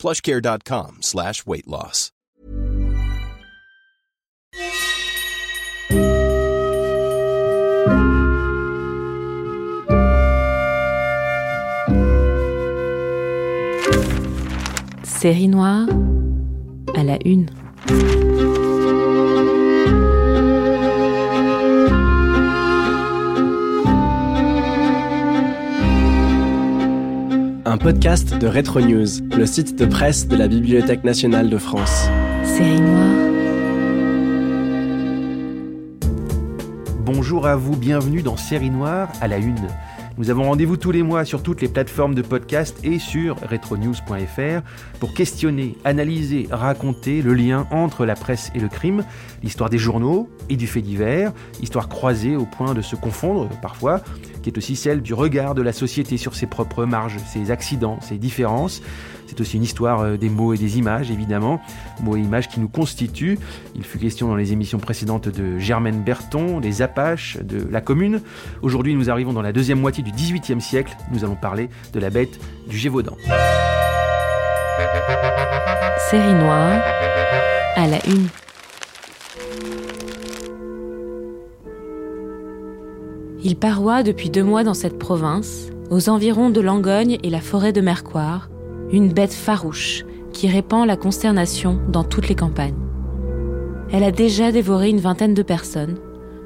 plushcare.com slash weight loss. Série noire à la une. Un podcast de Retro News, le site de presse de la Bibliothèque nationale de France. Série noire. Bonjour à vous, bienvenue dans Série Noire à la Une. Nous avons rendez-vous tous les mois sur toutes les plateformes de podcast et sur retronews.fr pour questionner, analyser, raconter le lien entre la presse et le crime, l'histoire des journaux et du fait divers, histoire croisée au point de se confondre parfois, qui est aussi celle du regard de la société sur ses propres marges, ses accidents, ses différences. C'est aussi une histoire euh, des mots et des images, évidemment, mots et images qui nous constituent. Il fut question dans les émissions précédentes de Germaine Berton, des Apaches, de la Commune. Aujourd'hui, nous arrivons dans la deuxième moitié du XVIIIe siècle. Nous allons parler de la bête du Gévaudan. Série à la une. Il paroie depuis deux mois dans cette province, aux environs de Langogne et la forêt de Mercoire, une bête farouche qui répand la consternation dans toutes les campagnes. Elle a déjà dévoré une vingtaine de personnes,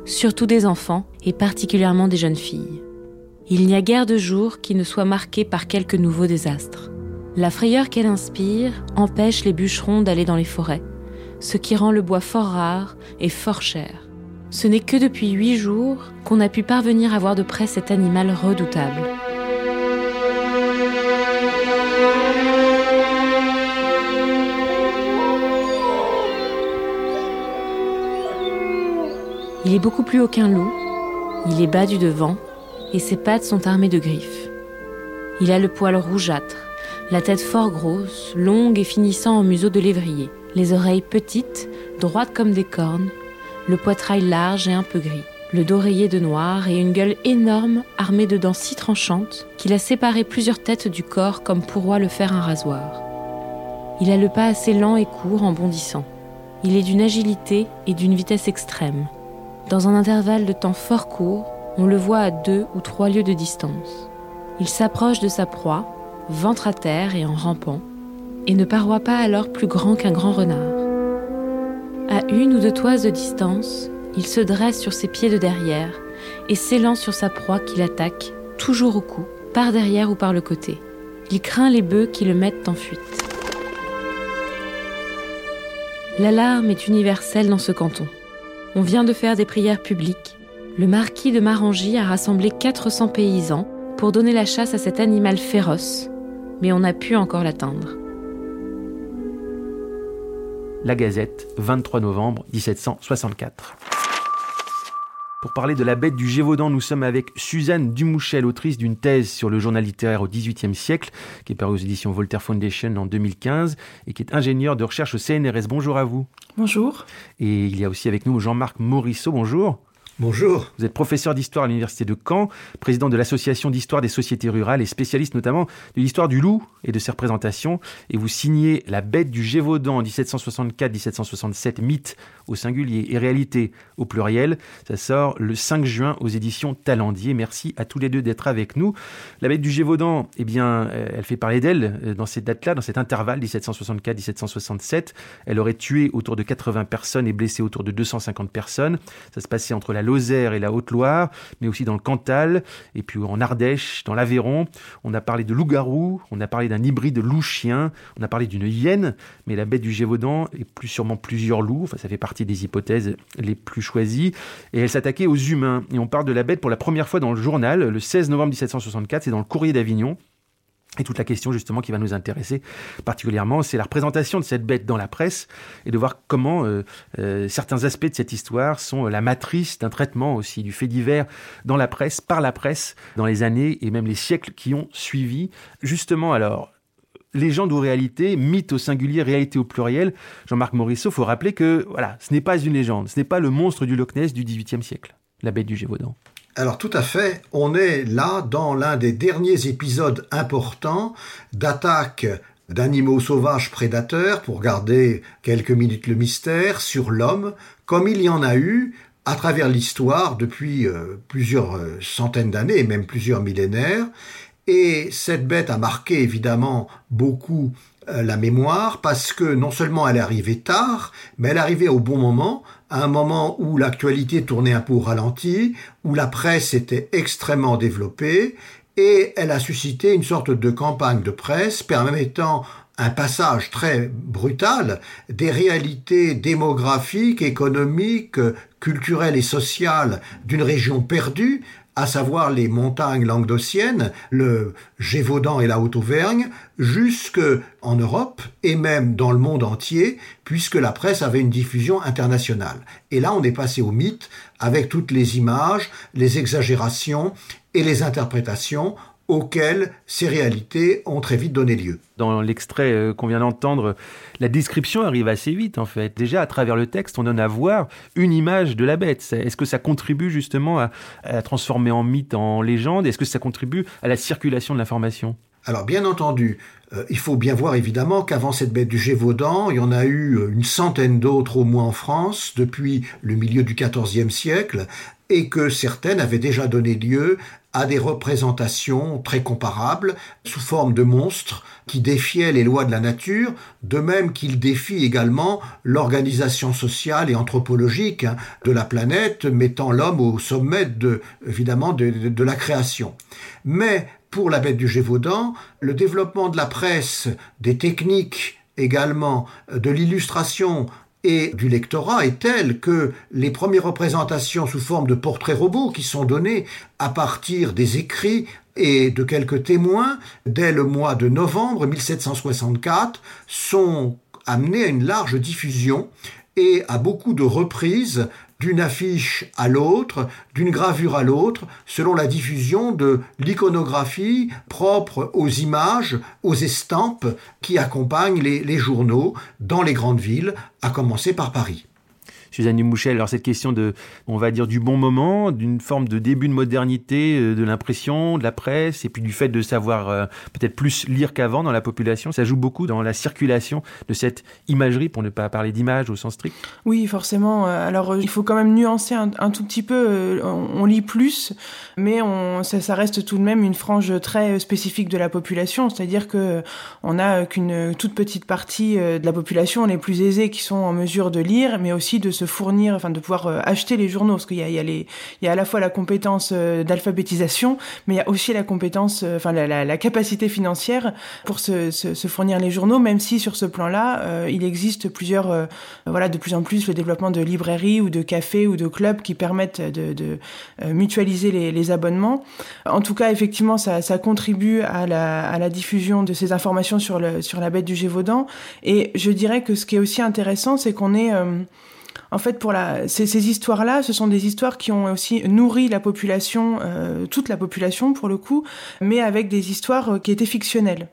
surtout des enfants et particulièrement des jeunes filles. Il n'y a guère de jour qui ne soit marqué par quelques nouveaux désastres. La frayeur qu'elle inspire empêche les bûcherons d'aller dans les forêts, ce qui rend le bois fort rare et fort cher. Ce n'est que depuis huit jours qu'on a pu parvenir à voir de près cet animal redoutable. Il est beaucoup plus haut qu'un loup, il est bas du devant, et ses pattes sont armées de griffes. Il a le poil rougeâtre, la tête fort grosse, longue et finissant en museau de lévrier, les oreilles petites, droites comme des cornes, le poitrail large et un peu gris, le dos rayé de noir et une gueule énorme armée de dents si tranchantes qu'il a séparé plusieurs têtes du corps comme pourrait le faire un rasoir. Il a le pas assez lent et court en bondissant. Il est d'une agilité et d'une vitesse extrême. Dans un intervalle de temps fort court, on le voit à deux ou trois lieues de distance. Il s'approche de sa proie, ventre à terre et en rampant, et ne paroit pas alors plus grand qu'un grand renard. À une ou deux toises de distance, il se dresse sur ses pieds de derrière et s'élance sur sa proie qu'il attaque, toujours au cou, par derrière ou par le côté. Il craint les bœufs qui le mettent en fuite. L'alarme est universelle dans ce canton. On vient de faire des prières publiques. Le marquis de Marangy a rassemblé 400 paysans pour donner la chasse à cet animal féroce, mais on n'a pu encore l'atteindre. La Gazette, 23 novembre 1764. Pour parler de la bête du Gévaudan, nous sommes avec Suzanne Dumouchel, autrice d'une thèse sur le journal littéraire au XVIIIe siècle, qui est parue aux éditions Voltaire Foundation en 2015 et qui est ingénieure de recherche au CNRS. Bonjour à vous. Bonjour. Et il y a aussi avec nous Jean-Marc Morisseau. Bonjour. Bonjour. Vous êtes professeur d'histoire à l'Université de Caen, président de l'Association d'histoire des sociétés rurales et spécialiste notamment de l'histoire du loup et de ses représentations. Et vous signez La bête du Gévaudan en 1764-1767, mythe au singulier et réalité au pluriel. Ça sort le 5 juin aux éditions Talendier. Merci à tous les deux d'être avec nous. La bête du Gévaudan, eh bien, euh, elle fait parler d'elle euh, dans cette date-là, dans cet intervalle 1764-1767. Elle aurait tué autour de 80 personnes et blessé autour de 250 personnes. Ça se passait entre la Lozère et la Haute-Loire, mais aussi dans le Cantal, et puis en Ardèche, dans l'Aveyron. On a parlé de loup-garou, on a parlé d'un hybride loup-chien, on a parlé d'une hyène, mais la bête du Gévaudan est plus sûrement plusieurs loups, enfin ça fait partie des hypothèses les plus choisies, et elle s'attaquait aux humains. Et on parle de la bête pour la première fois dans le journal, le 16 novembre 1764, c'est dans le Courrier d'Avignon. Et toute la question justement qui va nous intéresser particulièrement, c'est la représentation de cette bête dans la presse et de voir comment euh, euh, certains aspects de cette histoire sont la matrice d'un traitement aussi du fait divers dans la presse, par la presse, dans les années et même les siècles qui ont suivi. Justement, alors, légende ou réalité, mythe au singulier, réalité au pluriel, Jean-Marc Morisseau, faut rappeler que voilà, ce n'est pas une légende, ce n'est pas le monstre du Loch Ness du XVIIIe siècle, la bête du Gévaudan. Alors tout à fait, on est là dans l'un des derniers épisodes importants d'attaque d'animaux sauvages prédateurs, pour garder quelques minutes le mystère, sur l'homme, comme il y en a eu à travers l'histoire depuis euh, plusieurs euh, centaines d'années, même plusieurs millénaires. Et cette bête a marqué évidemment beaucoup la mémoire parce que non seulement elle arrivée tard, mais elle arrivée au bon moment, à un moment où l'actualité tournait un peu au ralenti, où la presse était extrêmement développée, et elle a suscité une sorte de campagne de presse permettant un passage très brutal des réalités démographiques, économiques, culturelles et sociales d'une région perdue à savoir les montagnes languedociennes, le Gévaudan et la Haute-Auvergne, jusque en Europe et même dans le monde entier, puisque la presse avait une diffusion internationale. Et là, on est passé au mythe avec toutes les images, les exagérations et les interprétations auxquelles ces réalités ont très vite donné lieu. Dans l'extrait euh, qu'on vient d'entendre, la description arrive assez vite en fait. Déjà à travers le texte, on donne à voir une image de la bête. Est-ce que ça contribue justement à, à transformer en mythe, en légende? Est-ce que ça contribue à la circulation de l'information? Alors bien entendu, euh, il faut bien voir évidemment qu'avant cette bête du Gévaudan, il y en a eu euh, une centaine d'autres au moins en France depuis le milieu du XIVe siècle, et que certaines avaient déjà donné lieu à des représentations très comparables sous forme de monstres qui défiaient les lois de la nature, de même qu'ils défient également l'organisation sociale et anthropologique hein, de la planète, mettant l'homme au sommet de, évidemment de, de la création. Mais pour la bête du Gévaudan, le développement de la presse, des techniques également, de l'illustration, et du lectorat est telle que les premières représentations sous forme de portraits robots qui sont données à partir des écrits et de quelques témoins dès le mois de novembre 1764 sont amenés à une large diffusion et à beaucoup de reprises d'une affiche à l'autre, d'une gravure à l'autre, selon la diffusion de l'iconographie propre aux images, aux estampes qui accompagnent les, journaux dans les grandes villes, à commencer par Paris. Suzanne Dumouchel, alors cette question de, on va dire, du bon moment, d'une forme de début de modernité, euh, de l'impression, de la presse, et puis du fait de savoir euh, peut-être plus lire qu'avant dans la population, ça joue beaucoup dans la circulation de cette imagerie, pour ne pas parler d'image au sens strict? Oui, forcément. Euh, alors, il faut quand même nuancer un, tout petit peu. On, lit plus, mais ça, reste tout de même une frange très spécifique de la population, c'est-à-dire que on n'a qu'une toute petite partie de la population, les plus aisés, qui sont en mesure de lire, mais aussi de se fournir, enfin de pouvoir euh, acheter les journaux, parce qu'il y a, y a, les, il y a à la fois la compétence euh, d'alphabétisation, mais il y a aussi la compétence, euh, enfin la, capacité financière pour se, se, se, fournir les journaux, même si sur ce plan-là, il existe plusieurs, voilà, de plus en plus le développement de librairies ou de cafés ou de clubs qui permettent de, mutualiser les, abonnements. En tout cas, effectivement, ça, contribue à la, à la diffusion de ces informations sur, le, sur la bête du Gévaudan. Et je dirais que ce qui est aussi intéressant, c'est qu'on est, en fait, pour la, ces, ces histoires-là, ce sont des histoires qui ont aussi nourri la population, euh, toute la population pour le coup, mais avec des histoires euh, qui étaient fictionnelles.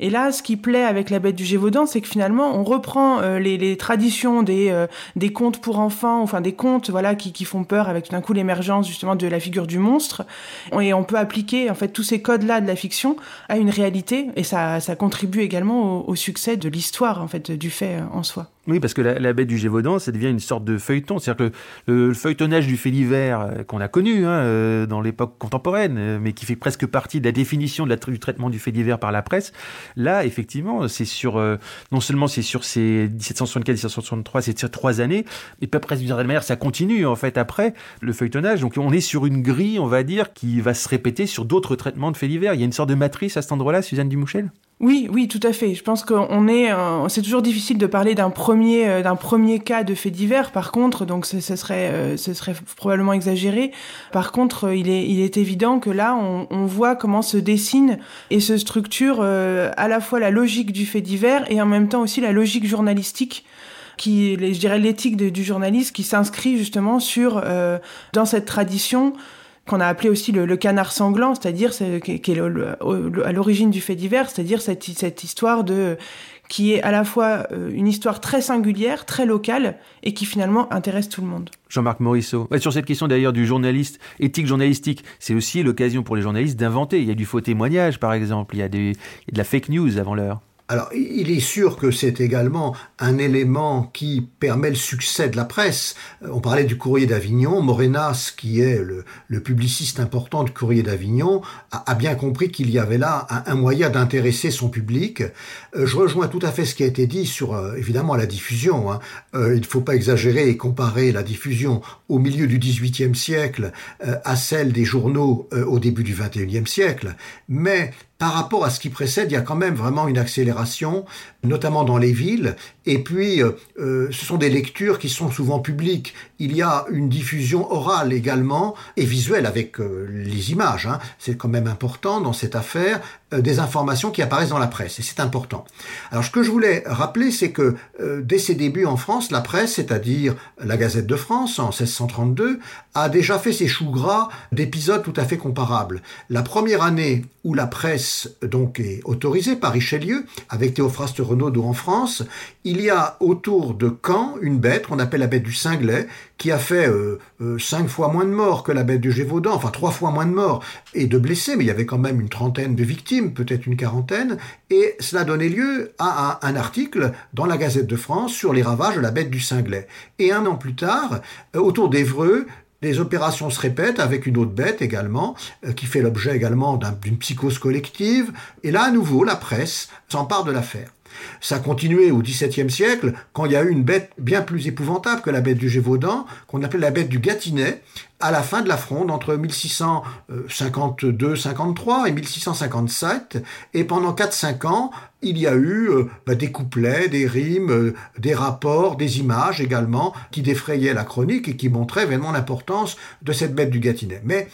Et là, ce qui plaît avec la bête du Gévaudan, c'est que finalement, on reprend euh, les, les, traditions des, euh, des contes pour enfants, enfin des contes voilà qui, qui font peur avec tout d'un coup l'émergence justement de la figure du monstre. Et on peut appliquer en fait tous ces codes-là de la fiction à une réalité, et ça, ça contribue également au, au succès de l'histoire en fait du fait en soi. Oui, parce que la, la, bête du Gévaudan, ça devient une sorte de feuilleton. C'est-à-dire que le, le, feuilletonnage du fait divers euh, qu'on a connu hein, euh, dans l'époque contemporaine, euh, mais qui fait presque partie de la définition de la, du traitement du fait divers par la presse, là, effectivement, c'est sur non seulement c'est sur ces 1764-1763, c'est sur trois années, mais pas presque d'une certaine manière, ça continue en fait après le feuilletonnage. Donc on est sur une grille, on va dire, qui va se répéter sur d'autres traitements de faits divers. Il y a une sorte de matrice à cet endroit-là, Suzanne Dumouchel Oui, oui, tout à fait. Je pense qu'on est, euh, c'est toujours difficile de parler d'un premier, euh, d'un premier cas de fait divers. Par contre, donc ce, serait, euh, ce serait probablement exagéré. Par contre, il est, il est évident que là, on, on voit comment se dessine et se structure à la fois la logique du fait divers et en même temps aussi la logique journalistique qui, je dirais, l'éthique du journaliste qui s'inscrit justement sur dans cette tradition qu'on a appelé aussi le, canard sanglant, c'est-à-dire qui, est à l'origine du fait divers, c'est-à-dire cette, histoire de qui est à la fois euh, une histoire très singulière, très locale, et qui finalement intéresse tout le monde. Jean-Marc Morisseau. sur cette question d'ailleurs du journaliste, éthique journalistique, c'est aussi l'occasion pour les journalistes d'inventer. Il y a du faux témoignage, par exemple, il y a de la fake news avant l'heure. Alors, il est sûr que c'est également un élément qui permet le succès de la presse. Euh, on parlait du Courrier d'Avignon. Morenas, qui est le, publiciste important du Courrier d'Avignon, a, bien compris qu'il y avait là un, moyen d'intéresser son public. Euh, je rejoins tout à fait ce qui a été dit sur, euh, évidemment, la diffusion. Hein. il ne faut pas exagérer et comparer la diffusion au milieu du XVIIIe siècle à celle des journaux au début du XXIe siècle. Mais par rapport à ce qui précède, il y a quand même vraiment une accélération, notamment dans les villes. Et puis, euh, euh, ce sont des lectures qui sont souvent publiques. Il y a une diffusion orale également et visuelle avec euh, les images. Hein. C'est quand même important dans cette affaire des informations qui apparaissent dans la presse et c'est important. Alors, ce que je voulais rappeler, c'est que dès ses débuts en France, la presse, c'est-à-dire la Gazette de France en 1632, a déjà fait ses choux gras d'épisodes tout à fait comparables. La première année où la presse donc est autorisée par Richelieu, avec Théophraste Renaudot en France, il y a autour de Caen une bête qu'on appelle la bête du Cinglet, qui a fait euh, euh, cinq fois moins de morts que la bête du Gévaudan, enfin trois fois moins de morts et de blessés, mais il y avait quand même une trentaine de victimes, peut-être une quarantaine, et cela donnait lieu à un, article dans la Gazette de France sur les ravages de la bête du Cinglet. Et un an plus tard, euh, autour d'Evreux, les opérations se répètent avec une autre bête également, qui fait l'objet également d'une psychose collective. Et là, à nouveau, la presse s'empare de l'affaire. Ça a continué au XVIIe siècle, quand il y a eu une bête bien plus épouvantable que la bête du Gévaudan, qu'on appelait la bête du Gâtinais, à la fin de la fronde, entre 1652-53 et 1657. Et pendant 4-5 ans, il y a eu euh, bah, des couplets, des rimes, euh, des rapports, des images également, qui défrayaient la chronique et qui montraient vraiment l'importance de cette bête du Gâtinais. Mais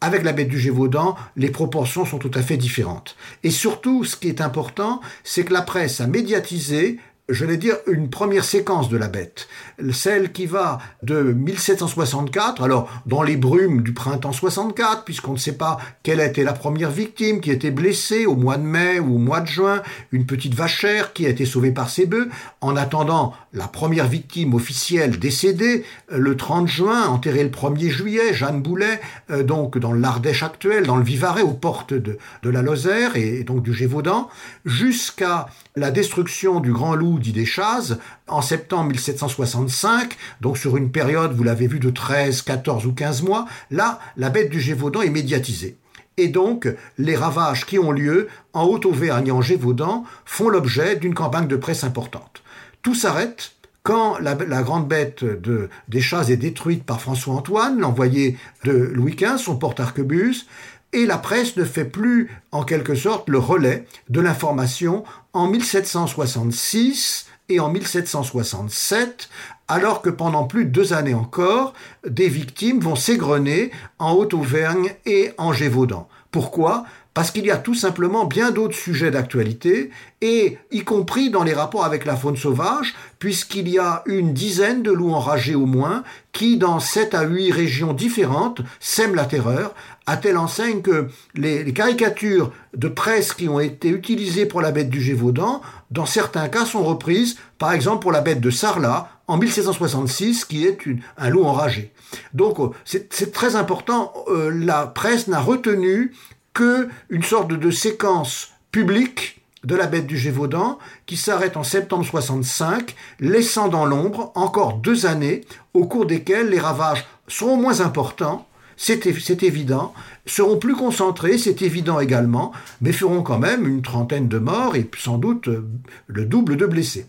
avec la bête du Gévaudan, les proportions sont tout à fait différentes. Et surtout, ce qui est important, c'est que la presse a médiatisé je vais dire, une première séquence de la bête. Celle qui va de 1764, alors dans les brumes du printemps 64, puisqu'on ne sait pas quelle a été la première victime qui a été blessée au mois de mai ou au mois de juin, une petite vachère qui a été sauvée par ses bœufs, en attendant la première victime officielle décédée euh, le 30 juin, enterrée le 1er juillet, Jeanne Boulet, euh, donc dans l'Ardèche actuelle, dans le Vivarais, aux portes de, de la Lozère et donc du Gévaudan, jusqu'à la destruction du Grand Loup dit des Chazes en septembre 1765, donc sur une période, vous l'avez vu, de 13, 14 ou 15 mois, là, la bête du Gévaudan est médiatisée. Et donc, les ravages qui ont lieu en Haute-Auvergne et en Gévaudan font l'objet d'une campagne de presse importante. Tout s'arrête quand la, grande bête de, des Chazes est détruite par François-Antoine, l'envoyé de Louis XV, son porte-arquebus, et la presse ne fait plus, en quelque sorte, le relais de l'information en 1766 et en 1767, alors que pendant plus de deux années encore, des victimes vont s'égrener en Haute-Auvergne et en Gévaudan. Pourquoi? Parce qu'il y a tout simplement bien d'autres sujets d'actualité, et y compris dans les rapports avec la faune sauvage, puisqu'il y a une dizaine de loups enragés au moins, qui dans sept à huit régions différentes sèment la terreur, à telle enseigne que les, caricatures de presse qui ont été utilisées pour la bête du Gévaudan, dans certains cas sont reprises, par exemple pour la bête de Sarlat, en 1766, qui est un loup enragé. Donc c'est très important, euh, la presse n'a retenu que une sorte de séquence publique de la bête du Gévaudan qui s'arrête en septembre 65, laissant dans l'ombre encore deux années au cours desquelles les ravages seront moins importants, c'est évident, seront plus concentrés, c'est évident également, mais feront quand même une trentaine de morts et sans doute euh, le double de blessés.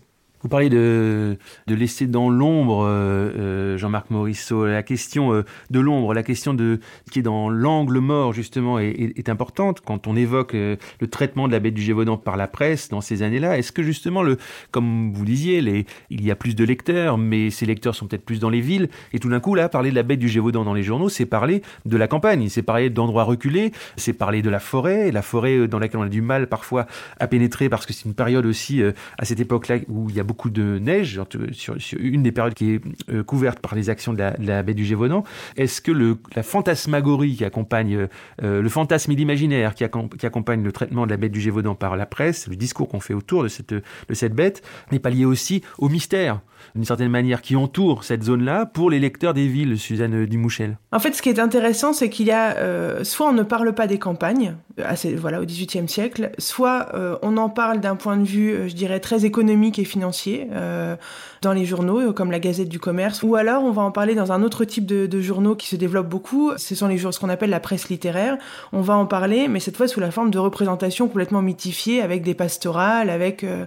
Vous parlez de, laisser dans l'ombre, euh, euh, Jean-Marc Morisseau, la question euh, de l'ombre, la question de qui est dans l'angle mort justement est, importante quand on évoque le traitement de la bête du Gévaudan par la presse dans ces années-là. Est-ce que justement, le, comme vous disiez, il y a plus de lecteurs, mais ces lecteurs sont peut-être plus dans les villes, et tout d'un coup là, parler de la bête du Gévaudan dans les journaux, c'est parler de la campagne, c'est parler d'endroits reculés, c'est parler de la forêt, la forêt dans laquelle on a du mal parfois à pénétrer parce que c'est une période aussi à cette époque-là où il y a beaucoup de neige, sur, une des périodes qui est euh, couverte par les actions de la, baie du Gévaudan. Est-ce que la fantasmagorie qui accompagne, euh, le fantasme et l'imaginaire qui, accompagne le traitement de la baie du Gévaudan par la presse, le discours qu'on fait autour de cette, de bête, n'est pas lié aussi au mystère d'une certaine manière, qui entoure cette zone-là pour les lecteurs des villes, Suzanne Dumouchel En fait, ce qui est intéressant, c'est qu'il y a, euh, soit on ne parle pas des campagnes, assez, voilà, au XVIIIe siècle, soit on en parle d'un point de vue, je dirais, très économique et financier, dans les journaux, comme la Gazette du Commerce, ou alors on va en parler dans un autre type de, journaux qui se développe beaucoup, ce sont les ce qu'on appelle la presse littéraire. On va en parler, mais cette fois sous la forme de représentations complètement mythifiées, avec des pastorales, avec... Euh,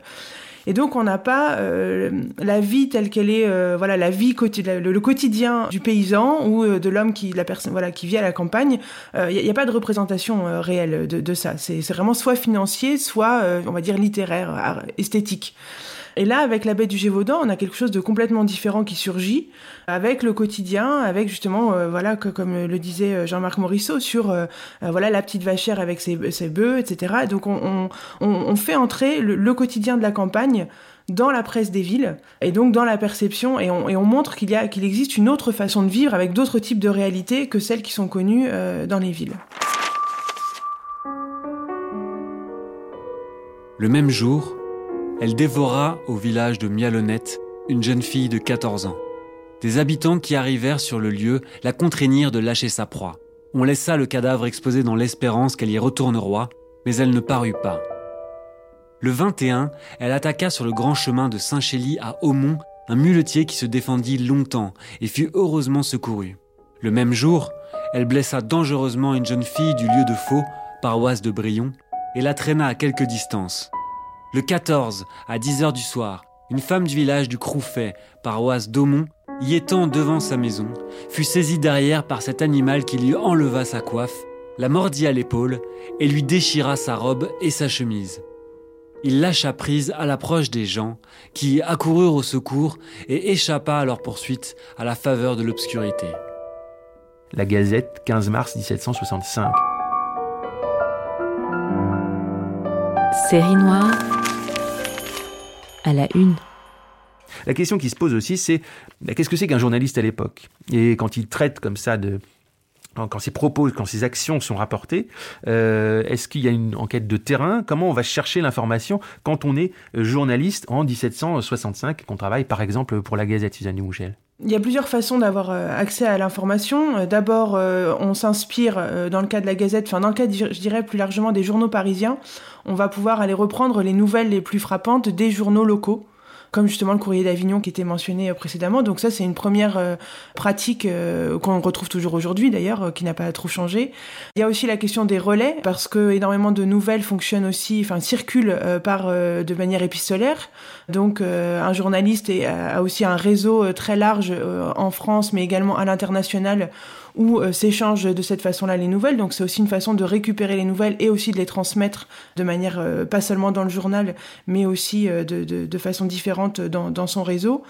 et donc on n'a pas euh, la vie telle qu'elle est, euh, voilà, la vie le, quotidien du paysan ou de l'homme qui, la personne, voilà, qui vit à la campagne. Il n'y a, pas de représentation réelle de, de ça. C'est vraiment soit financier, soit on va dire littéraire, esthétique. Et là, avec la baie du Gévaudan, on a quelque chose de complètement différent qui surgit, avec le quotidien, avec justement, euh, voilà, comme le disait euh, Jean-Marc Morisseau, sur euh, voilà la petite vachère avec ses, bœufs, etc. donc on, fait entrer le, quotidien de la campagne dans la presse des villes et donc dans la perception et on, et on montre qu'il qu'il existe une autre façon de vivre avec d'autres types de réalités que celles qui sont connues dans les villes. Le même jour, elle dévora au village de Mialonnette une jeune fille de 14 ans. Des habitants qui arrivèrent sur le lieu la contraignirent de lâcher sa proie. On laissa le cadavre exposé dans l'espérance qu'elle y retourne roi, mais elle ne parut pas. Le 21, elle attaqua sur le grand chemin de Saint-Chély à Aumont un muletier qui se défendit longtemps et fut heureusement secouru. Le même jour, elle blessa dangereusement une jeune fille du lieu de Faux, paroisse de Brion, et la traîna à quelque distance. Le 14, à 10h du soir, une femme du village du Croufet, paroisse d'Aumont, y étant devant sa maison, fut saisie derrière par cet animal qui lui enleva sa coiffe, la mordit à l'épaule et lui déchira sa robe et sa chemise. Il lâcha prise à l'approche des gens, qui accoururent au secours et échappa à leur poursuite à la faveur de l'obscurité. La Gazette, 15 mars 1765. Série noire la question qui se pose aussi, c'est bah, qu'est-ce que c'est qu'un journaliste à l'époque? Et quand il traite comme ça de quand ses propos, quand ses actions sont rapportées, euh, est-ce qu'il y a une enquête de terrain? Comment on va chercher l'information quand on est journaliste en 1765 qu'on travaille par exemple pour la Gazette Suzanne Dumouchel il y a plusieurs façons d'avoir euh, accès à l'information. D'abord, on s'inspire dans le cas de la Gazette, enfin dans le cas, je dirais plus largement des journaux parisiens, on va pouvoir aller reprendre les nouvelles les plus frappantes des journaux locaux comme justement le courrier d'Avignon qui était mentionné euh, précédemment. Donc ça, c'est une première euh, pratique euh, qu'on retrouve toujours aujourd'hui d'ailleurs, qui n'a pas trop changé. Il y a aussi la question des relais, parce que énormément de nouvelles fonctionnent aussi, enfin circulent par de manière épistolaire. Donc un journaliste a aussi un réseau très large en France, mais également à l'international où s'échangent de cette façon-là les nouvelles. Donc c'est aussi une façon de récupérer les nouvelles et aussi de les transmettre de manière pas seulement dans le journal, mais aussi de, de, façon différente dans, son réseau.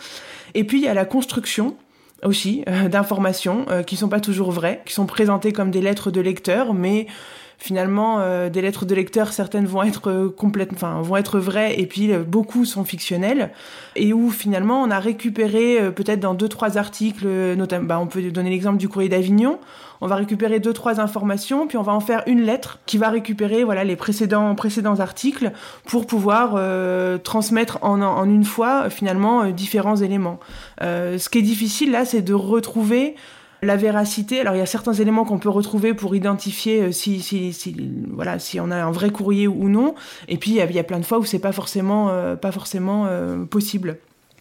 Et puis il y a la construction aussi d'informations qui sont pas toujours vraies, qui sont présentées comme des lettres de lecteurs, mais finalement euh, des lettres de lecteurs certaines vont être euh, complètement enfin vont être vraies et puis euh, beaucoup sont fictionnelles. Et où finalement on a récupéré peut-être dans deux trois articles notamment bah, on peut donner l'exemple du courrier d'Avignon. On va récupérer deux trois informations puis on va en faire une lettre qui va récupérer voilà les précédents précédents articles pour pouvoir transmettre en, en une fois finalement différents éléments. Ce qui est difficile là c'est de retrouver la véracité, alors il y a certains éléments qu'on peut retrouver pour identifier euh, si, si, si, voilà, si on a un vrai courrier ou non. Et puis il y a, plein de fois où c'est pas forcément, euh, pas forcément euh, possible.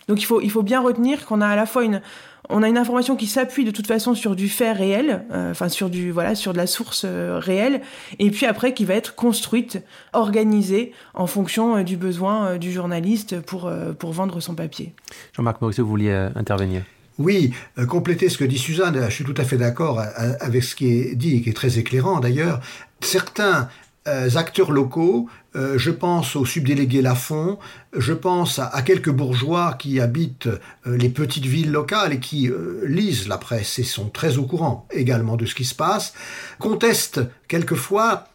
Donc il faut, il faut bien retenir qu'on a à la fois une, on a une information qui s'appuie de toute façon sur du fait réel, enfin sur du voilà sur de la source réelle, et puis après qui va être construite, organisée en fonction du besoin du journaliste pour pour vendre son papier. Jean-Marc Morisseau, vous vouliez intervenir? Oui, compléter ce que dit Suzanne, je suis tout à fait d'accord avec ce qui est dit et qui est très éclairant d'ailleurs. Certains acteurs locaux euh, je pense au subdélégué Lafont, je pense à, quelques bourgeois qui habitent euh, les petites villes locales et qui euh, lisent la presse et sont très au courant également de ce qui se passe, contestent quelquefois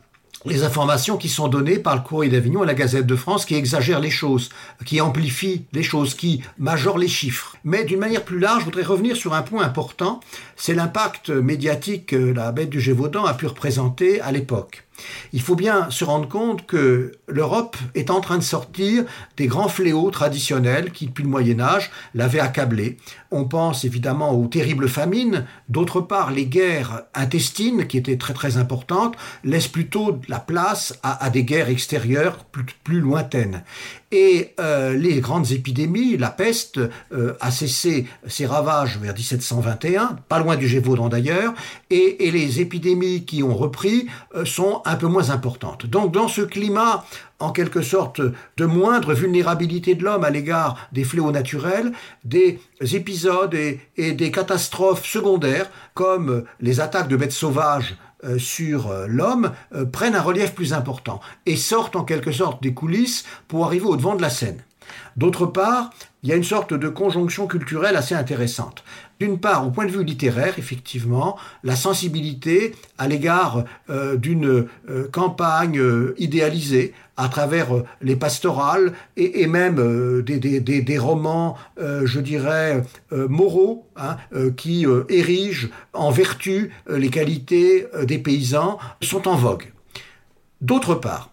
les informations qui sont données par le Courrier d'Avignon et la Gazette de France qui exagèrent les choses, qui amplifient les choses, qui majorent les chiffres. Mais d'une manière plus large, je voudrais revenir sur un point important, c'est l'impact médiatique que la bête du Gévaudan a pu représenter à l'époque. Il faut bien se rendre compte que l'Europe est en train de sortir des grands fléaux traditionnels qui, depuis le Moyen Âge, l'avaient accablé. On pense évidemment aux terribles famines. D'autre part, les guerres intestines, qui étaient très très importantes, laissent plutôt la place à, des guerres extérieures plus, lointaines. Et euh, les grandes épidémies, la peste euh, a cessé ses ravages vers 1721, pas loin du Gévaudan d'ailleurs, et, les épidémies qui ont repris euh, sont un peu moins importante. Donc dans ce climat en quelque sorte de moindre vulnérabilité de l'homme à l'égard des fléaux naturels, des épisodes et, des catastrophes secondaires comme les attaques de bêtes sauvages euh, sur euh, l'homme euh, prennent un relief plus important et sortent en quelque sorte des coulisses pour arriver au devant de la scène. D'autre part, il y a une sorte de conjonction culturelle assez intéressante. D'une part, au point de vue littéraire, effectivement, la sensibilité à l'égard euh, d'une euh, campagne euh, idéalisée à travers les pastorales et, même des, romans, je dirais, moraux, hein, qui érigent en vertu les qualités des paysans, sont en vogue. D'autre part,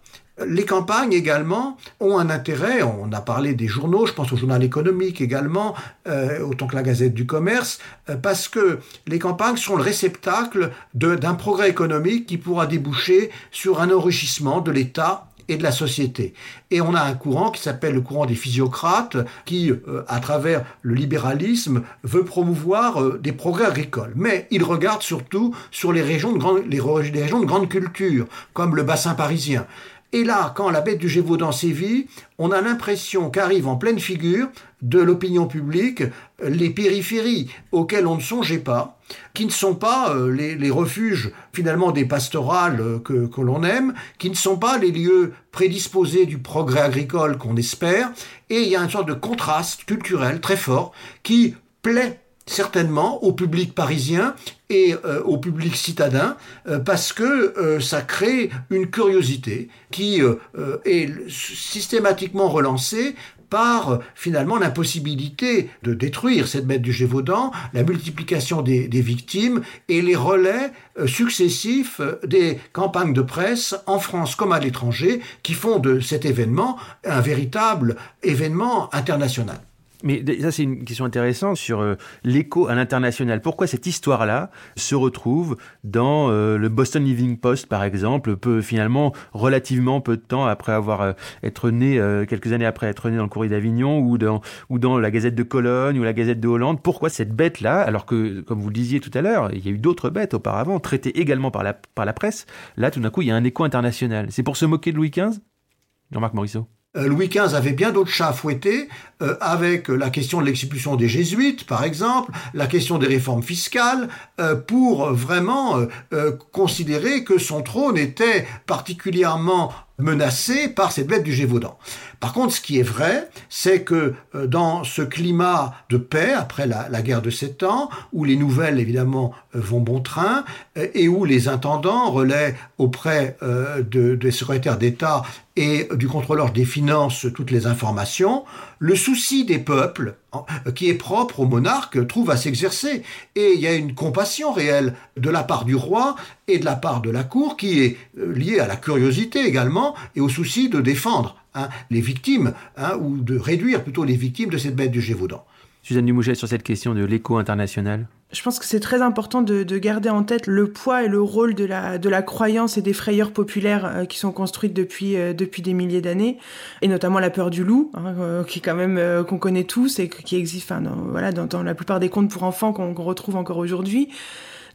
les campagnes également ont un intérêt, on a parlé des journaux, je pense au journal économique également, euh, autant que la Gazette du Commerce, euh, parce que les campagnes sont le réceptacle d'un progrès économique qui pourra déboucher sur un enrichissement de l'État et de la société. Et on a un courant qui s'appelle le courant des physiocrates, qui, euh, à travers le libéralisme, veut promouvoir des progrès agricoles. Mais il regarde surtout sur les régions, de grande, les régions de grande culture, comme le bassin parisien. Et là, quand la bête du Gévaudan sévit, on a l'impression qu'arrive en pleine figure de l'opinion publique les périphéries auxquelles on ne songeait pas, qui ne sont pas euh, les, refuges finalement des pastorales euh, que, que l'on aime, qui ne sont pas les lieux prédisposés du progrès agricole qu'on espère, et il y a une sorte de contraste culturel très fort qui plaît certainement au public parisien et euh, au public citadin euh, parce que euh, ça crée une curiosité qui est systématiquement relancée par finalement l'impossibilité de détruire cette bête du Gévaudan, la multiplication des, des victimes et les relais successifs des campagnes de presse en France comme à l'étranger qui font de cet événement un véritable événement international. Mais ça, c'est une question intéressante sur euh, l'écho à l'international. Pourquoi cette histoire-là se retrouve dans euh, le Boston Evening Post, par exemple, peut finalement relativement peu de temps après avoir euh, être né, quelques années après être né dans le Courrier d'Avignon ou dans ou dans la Gazette de Cologne ou la Gazette de Hollande? Pourquoi cette bête-là, alors que, comme vous le disiez tout à l'heure, il y a eu d'autres bêtes auparavant traitées également par la par la presse. Là, tout d'un coup, il y a un écho international. C'est pour se moquer de Louis XV, Jean-Marc Morisseau. Euh, Louis XV avait bien d'autres chats à fouetter, euh, avec la question de l'expulsion des jésuites, par exemple, la question des réformes fiscales, euh, pour vraiment considérer que son trône était particulièrement menacé par cette bête du Gévaudan. Par contre, ce qui est vrai, c'est que euh, dans ce climat de paix, après la, guerre de Sept Ans, où les nouvelles, évidemment, euh, vont bon train, euh, et où les intendants relaient auprès de, des secrétaires d'État et du contrôleur des finances toutes les informations, le souci des peuples, qui est propre au monarque, trouve à s'exercer. Et il y a une compassion réelle de la part du roi et de la part de la cour qui est liée à la curiosité également et au souci de défendre Hein, les victimes, hein, ou de réduire plutôt les victimes de cette bête du Gévaudan. Suzanne Dumouchet, sur cette question de l'écho international je pense que c'est très important de, garder en tête le poids et le rôle de la, de la croyance et des frayeurs populaires euh, qui sont construites depuis, euh, depuis des milliers d'années, et notamment la peur du loup, hein, euh, qui quand même qu'on connaît tous et qui existe dans, voilà, dans, la plupart des contes pour enfants qu'on retrouve encore aujourd'hui.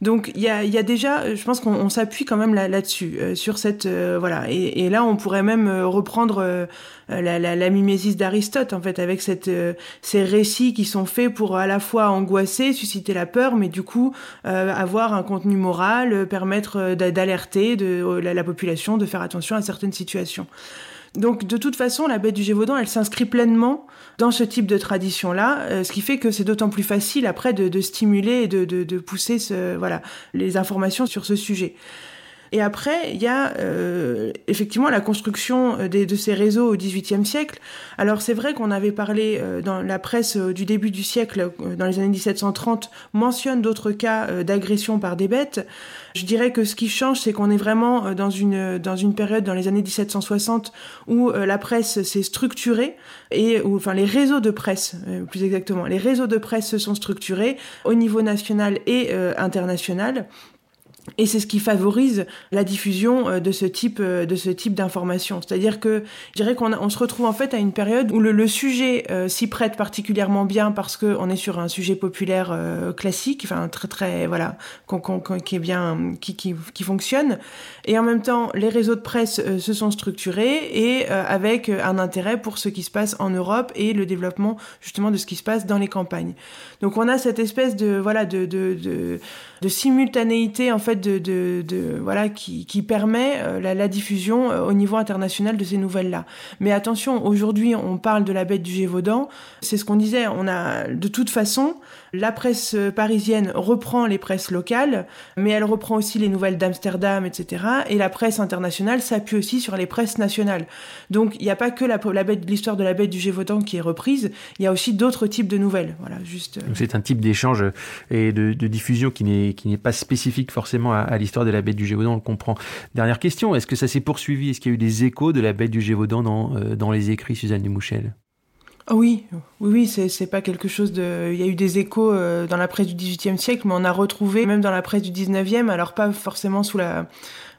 Donc il y a, déjà, je pense qu'on s'appuie quand même là-dessus, euh, sur cette euh, voilà. Et, là, on pourrait même euh, reprendre la, la, mimésis d'Aristote en fait, avec ces récits qui sont faits pour à la fois angoisser, susciter la peur, mais du coup avoir un contenu moral, permettre d'alerter la population, de faire attention à certaines situations. Donc de toute façon, la bête du Gévaudan, elle s'inscrit pleinement dans ce type de tradition-là, euh, ce qui fait que c'est d'autant plus facile après de, stimuler et de, pousser voilà, les informations sur ce sujet. Et après, il y a euh, effectivement la construction euh, de ces réseaux au XVIIIe siècle. Alors c'est vrai qu'on avait parlé euh, dans la presse du début du siècle, dans les années 1730, mentionne d'autres cas d'agression par des bêtes. Je dirais que ce qui change, c'est qu'on est vraiment dans une dans une période dans les années 1760 où la presse s'est structurée et où, enfin les réseaux de presse, plus exactement, les réseaux de presse se sont structurés au niveau national et international. Et c'est ce qui favorise la diffusion euh, de ce type euh, de ce type d'informations. C'est-à-dire que je dirais qu'on on se retrouve en fait à une période où le, sujet euh, s'y prête particulièrement bien parce que on est sur un sujet populaire classique, enfin très très voilà, qui est bien, qui, qui, qui fonctionne. Et en même temps, les réseaux de presse se sont structurés et avec un intérêt pour ce qui se passe en Europe et le développement justement de ce qui se passe dans les campagnes. Donc on a cette espèce de voilà de de, de, de simultanéité en fait de, de, de voilà qui, qui permet euh, la, diffusion euh, au niveau international de ces nouvelles là. Mais attention, aujourd'hui on parle de la bête du Gévaudan, c'est ce qu'on disait, on a de toute façon la presse parisienne reprend les presses locales, mais elle reprend aussi les nouvelles d'Amsterdam, etc. Et la presse internationale s'appuie aussi sur les presses nationales. Donc il n'y a pas que la, la bête, l'histoire de la bête du Gévaudan qui est reprise, il y a aussi d'autres types de nouvelles. Voilà, juste. Euh. C'est un type d'échange et de, diffusion qui n'est pas spécifique forcément à, l'histoire de la bête du Gévaudan, on le comprend. Dernière question, est-ce que ça s'est poursuivi? Est-ce qu'il y a eu des échos de la bête du Gévaudan dans, euh, dans les écrits Suzanne Dumouchel ah oui, oui, oui, c'est, pas quelque chose de. Il y a eu des échos euh, dans la presse du XVIIIe siècle, mais on a retrouvé même dans la presse du XIXe, alors pas forcément sous la euh,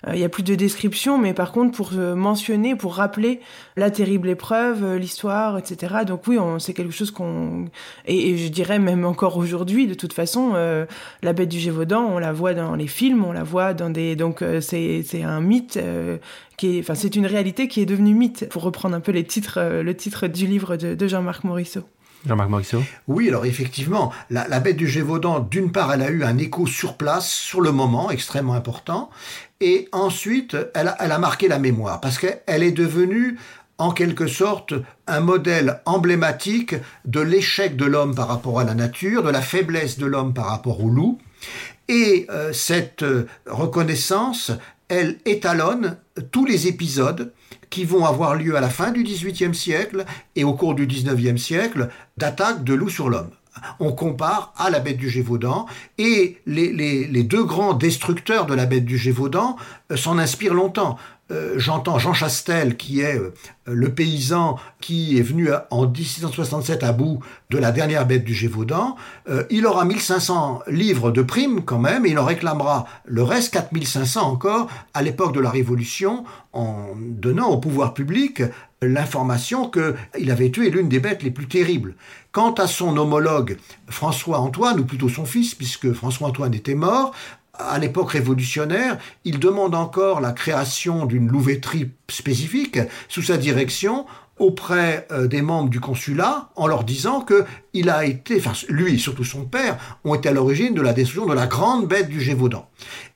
il y a plus de description, mais par contre pour euh, mentionner, pour rappeler la terrible épreuve, euh, l'histoire, etc. Donc oui, c'est quelque chose qu'on et, je dirais même encore aujourd'hui, de toute façon, la Bête du Gévaudan, on la voit dans les films, on la voit dans des donc c'est c'est un mythe qui est, enfin c'est une réalité qui est devenue mythe. Pour reprendre un peu les titres, le titre du livre de, de Jean-Marc Morisseau. Jean-Marc Morisseau Oui, alors effectivement, la, la, bête du Gévaudan, d'une part, elle a eu un écho sur place, sur le moment, extrêmement important, et ensuite, elle a, marqué la mémoire, parce qu'elle est devenue en quelque sorte un modèle emblématique de l'échec de l'homme par rapport à la nature, de la faiblesse de l'homme par rapport au loup. Et euh, cette euh, reconnaissance, elle étalonne tous les épisodes qui vont avoir lieu à la fin du XVIIIe siècle et au cours du XIXe siècle d'attaques de loups sur l'homme. On compare à la bête du Gévaudan et les, deux grands destructeurs de la bête du Gévaudan euh, s'en inspirent longtemps. Euh, j'entends Jean Chastel, qui est euh, le paysan qui est venu en 1667 à bout de la dernière bête du Gévaudan. Euh, il aura 1500 livres de primes quand même, et il en réclamera le reste, 4500 encore, à l'époque de la Révolution, en donnant au pouvoir public l'information qu'il avait tué l'une des bêtes les plus terribles. Quant à son homologue François-Antoine, ou plutôt son fils, puisque François-Antoine était mort, à l'époque révolutionnaire, il demande encore la création d'une louveterie spécifique sous sa direction auprès euh, des membres du consulat en leur disant que il a été, enfin lui et surtout son père, ont été à l'origine de la destruction de la grande bête du Gévaudan.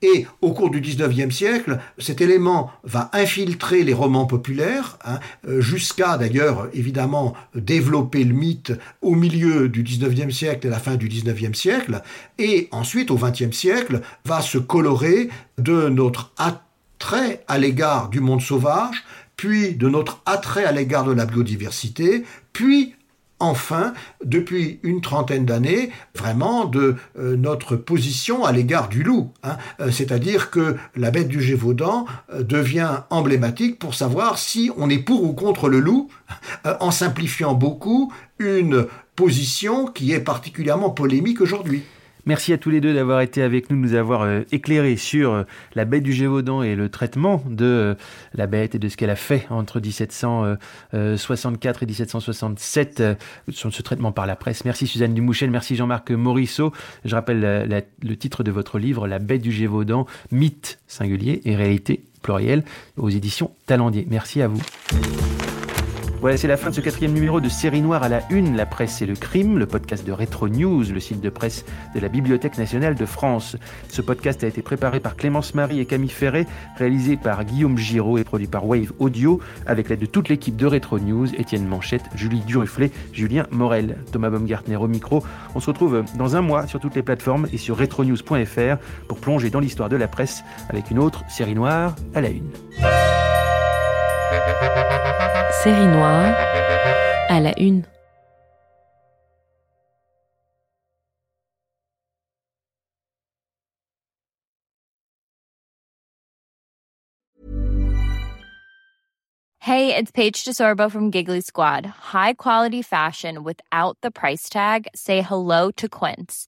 Et au cours du 19e siècle, cet élément va infiltrer les romans populaires, hein, euh, jusqu'à d'ailleurs évidemment développer le mythe au milieu du 19e siècle et la fin du 19e siècle, et ensuite au 20e siècle va se colorer de notre attrait à l'égard du monde sauvage, puis de notre attrait à l'égard de la biodiversité, puis enfin, depuis une trentaine d'années, vraiment de euh, notre position à l'égard du loup. Hein. Euh, c'est-à-dire que la bête du Gévaudan euh, devient emblématique pour savoir si on est pour ou contre le loup, en simplifiant beaucoup une position qui est particulièrement polémique aujourd'hui. Merci à tous les deux d'avoir été avec nous, de nous avoir euh, éclairé sur euh, la bête du Gévaudan et le traitement de euh, la bête et de ce qu'elle a fait entre 1764 et 1767 sur ce traitement par la presse. Merci Suzanne Dumouchel, merci Jean-Marc Morisseau. Je rappelle le titre de votre livre, La bête du Gévaudan, mythe singulier et réalité plurielle aux éditions Talendier. Merci à vous. Voilà, c'est la fin de ce quatrième numéro de Série Noire à la Une, la presse et le crime, le podcast de Retro News, le site de presse de la Bibliothèque nationale de France. Ce podcast a été préparé par Clémence Marie et Camille Ferré, réalisé par Guillaume Giraud et produit par Wave Audio, avec l'aide de toute l'équipe de Retro News, Étienne Manchette, Julie Duruflet, Julien Morel, Thomas Baumgartner au micro. On se retrouve dans un mois sur toutes les plateformes et sur retronews.fr pour plonger dans l'histoire de la presse avec une autre série noire à la Une. Série noire à la une. Hey, it's Paige DeSorbo from Giggly Squad. High quality fashion without the price tag. Say hello to Quince.